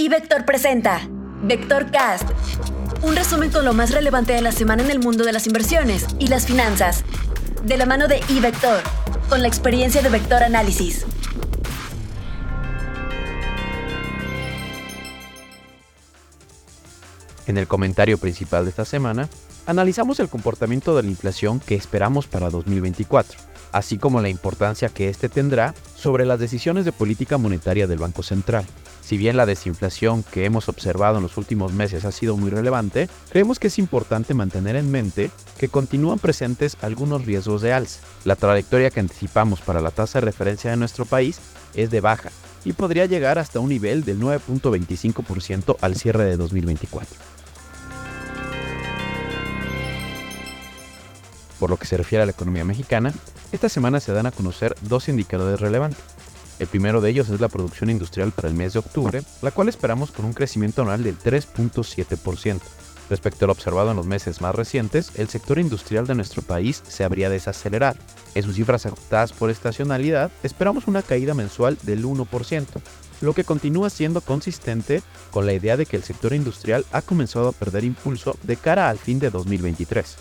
Y Vector presenta Vector Cast, un resumen con lo más relevante de la semana en el mundo de las inversiones y las finanzas, de la mano de iVector, con la experiencia de Vector Análisis. En el comentario principal de esta semana, analizamos el comportamiento de la inflación que esperamos para 2024, así como la importancia que éste tendrá sobre las decisiones de política monetaria del Banco Central. Si bien la desinflación que hemos observado en los últimos meses ha sido muy relevante, creemos que es importante mantener en mente que continúan presentes algunos riesgos de alza. La trayectoria que anticipamos para la tasa de referencia de nuestro país es de baja y podría llegar hasta un nivel del 9.25% al cierre de 2024. Por lo que se refiere a la economía mexicana, esta semana se dan a conocer dos indicadores relevantes. El primero de ellos es la producción industrial para el mes de octubre, la cual esperamos con un crecimiento anual del 3.7%. Respecto a lo observado en los meses más recientes, el sector industrial de nuestro país se habría desacelerado. En sus cifras afectadas por estacionalidad, esperamos una caída mensual del 1%, lo que continúa siendo consistente con la idea de que el sector industrial ha comenzado a perder impulso de cara al fin de 2023.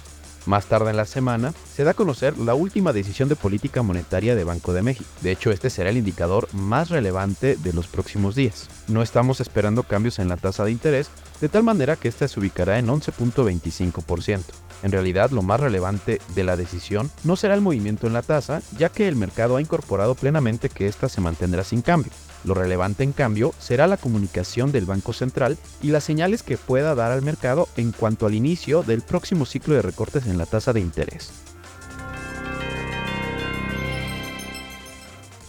Más tarde en la semana, se da a conocer la última decisión de política monetaria de Banco de México. De hecho, este será el indicador más relevante de los próximos días. No estamos esperando cambios en la tasa de interés, de tal manera que ésta se ubicará en 11.25%. En realidad, lo más relevante de la decisión no será el movimiento en la tasa, ya que el mercado ha incorporado plenamente que ésta se mantendrá sin cambio. Lo relevante, en cambio, será la comunicación del Banco Central y las señales que pueda dar al mercado en cuanto al inicio del próximo ciclo de recortes en la tasa de interés.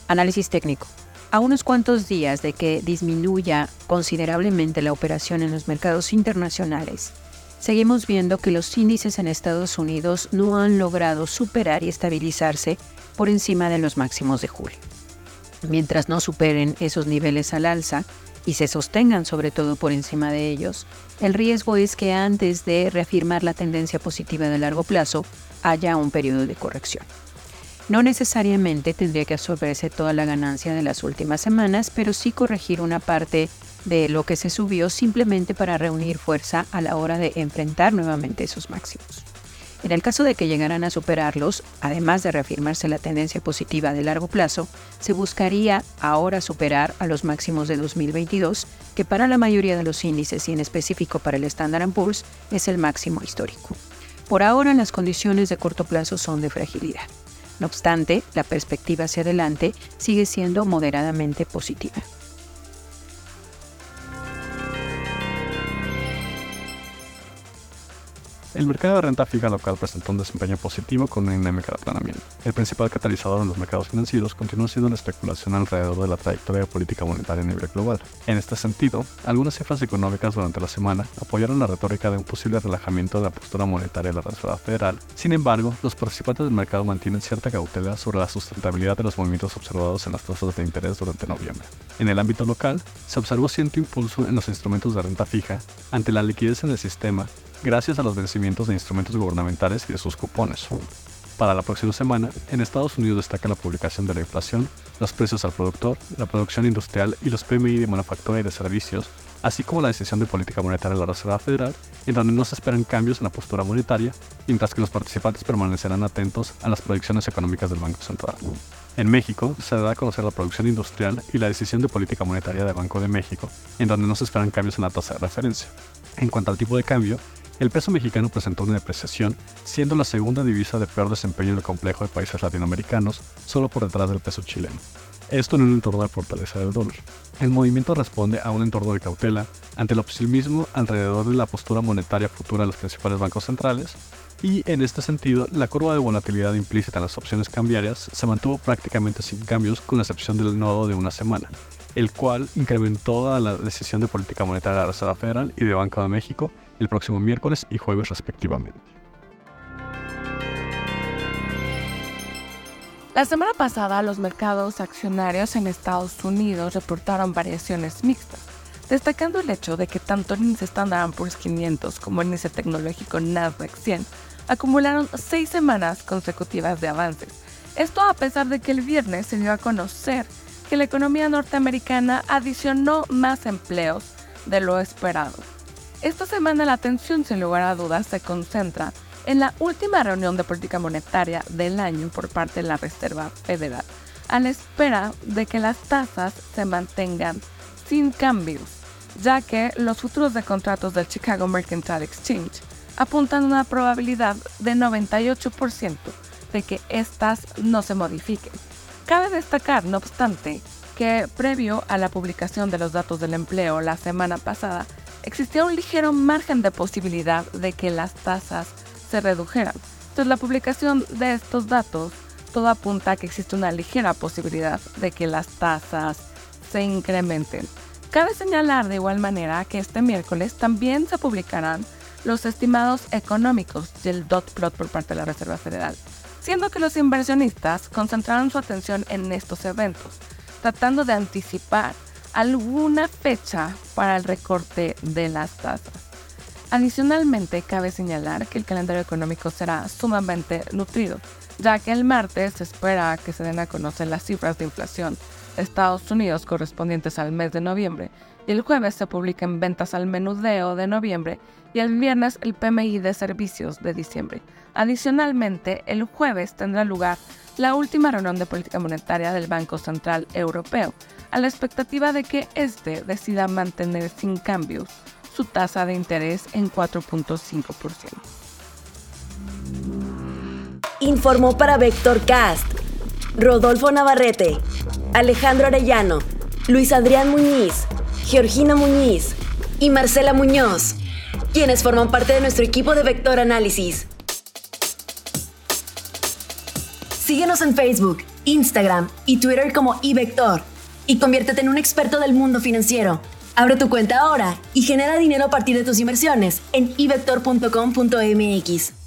Análisis técnico. A unos cuantos días de que disminuya considerablemente la operación en los mercados internacionales, seguimos viendo que los índices en Estados Unidos no han logrado superar y estabilizarse por encima de los máximos de julio. Mientras no superen esos niveles al alza y se sostengan sobre todo por encima de ellos, el riesgo es que antes de reafirmar la tendencia positiva de largo plazo haya un periodo de corrección. No necesariamente tendría que absorberse toda la ganancia de las últimas semanas, pero sí corregir una parte de lo que se subió simplemente para reunir fuerza a la hora de enfrentar nuevamente esos máximos. En el caso de que llegaran a superarlos, además de reafirmarse la tendencia positiva de largo plazo, se buscaría ahora superar a los máximos de 2022, que para la mayoría de los índices y en específico para el Standard Poor's es el máximo histórico. Por ahora las condiciones de corto plazo son de fragilidad. No obstante, la perspectiva hacia adelante sigue siendo moderadamente positiva. El mercado de renta fija local presentó un desempeño positivo con una dinámica de aplanamiento. El principal catalizador en los mercados financieros continúa siendo la especulación alrededor de la trayectoria política monetaria a nivel global. En este sentido, algunas cifras económicas durante la semana apoyaron la retórica de un posible relajamiento de la postura monetaria de la Reserva Federal. Sin embargo, los participantes del mercado mantienen cierta cautela sobre la sustentabilidad de los movimientos observados en las tasas de interés durante noviembre. En el ámbito local, se observó cierto impulso en los instrumentos de renta fija ante la liquidez en el sistema gracias a los vencimientos de instrumentos gubernamentales y de sus cupones. Para la próxima semana, en Estados Unidos destaca la publicación de la inflación, los precios al productor, la producción industrial y los PMI de manufactura y de servicios, así como la decisión de política monetaria de la Reserva Federal, en donde no se esperan cambios en la postura monetaria, mientras que los participantes permanecerán atentos a las proyecciones económicas del Banco Central. En México se da a conocer la producción industrial y la decisión de política monetaria del Banco de México, en donde no se esperan cambios en la tasa de referencia. En cuanto al tipo de cambio, el peso mexicano presentó una depreciación, siendo la segunda divisa de peor desempeño en el complejo de países latinoamericanos, solo por detrás del peso chileno. Esto en un entorno de fortaleza del dólar. El movimiento responde a un entorno de cautela ante el optimismo alrededor de la postura monetaria futura de los principales bancos centrales, y en este sentido, la curva de volatilidad implícita en las opciones cambiarias se mantuvo prácticamente sin cambios, con la excepción del nodo de una semana, el cual incrementó la decisión de política monetaria de la Reserva Federal y de Banco de México el próximo miércoles y jueves respectivamente. La semana pasada los mercados accionarios en Estados Unidos reportaron variaciones mixtas, destacando el hecho de que tanto el índice Standard Poor's 500 como el índice tecnológico Nasdaq 100 acumularon seis semanas consecutivas de avances. Esto a pesar de que el viernes se dio a conocer que la economía norteamericana adicionó más empleos de lo esperado. Esta semana la atención sin lugar a dudas se concentra en la última reunión de política monetaria del año por parte de la Reserva Federal, a la espera de que las tasas se mantengan sin cambios, ya que los futuros de contratos del Chicago Mercantile Exchange apuntan a una probabilidad de 98% de que éstas no se modifiquen. Cabe destacar, no obstante, que previo a la publicación de los datos del empleo la semana pasada, existía un ligero margen de posibilidad de que las tasas se redujeran. Tras la publicación de estos datos, todo apunta a que existe una ligera posibilidad de que las tasas se incrementen. Cabe señalar de igual manera que este miércoles también se publicarán los estimados económicos del dot plot por parte de la Reserva Federal, siendo que los inversionistas concentraron su atención en estos eventos, tratando de anticipar alguna fecha para el recorte de las tasas. Adicionalmente, cabe señalar que el calendario económico será sumamente nutrido, ya que el martes se espera que se den a conocer las cifras de inflación de Estados Unidos correspondientes al mes de noviembre, el jueves se publiquen ventas al menudeo de noviembre y el viernes el PMI de servicios de diciembre. Adicionalmente, el jueves tendrá lugar la última reunión de política monetaria del Banco Central Europeo, a la expectativa de que éste decida mantener sin cambios su tasa de interés en 4.5%. Informó para Vector Cast Rodolfo Navarrete, Alejandro Arellano, Luis Adrián Muñiz, Georgina Muñiz y Marcela Muñoz, quienes forman parte de nuestro equipo de Vector Análisis. Síguenos en Facebook, Instagram y Twitter como iVector y conviértete en un experto del mundo financiero. Abre tu cuenta ahora y genera dinero a partir de tus inversiones en ivector.com.mx.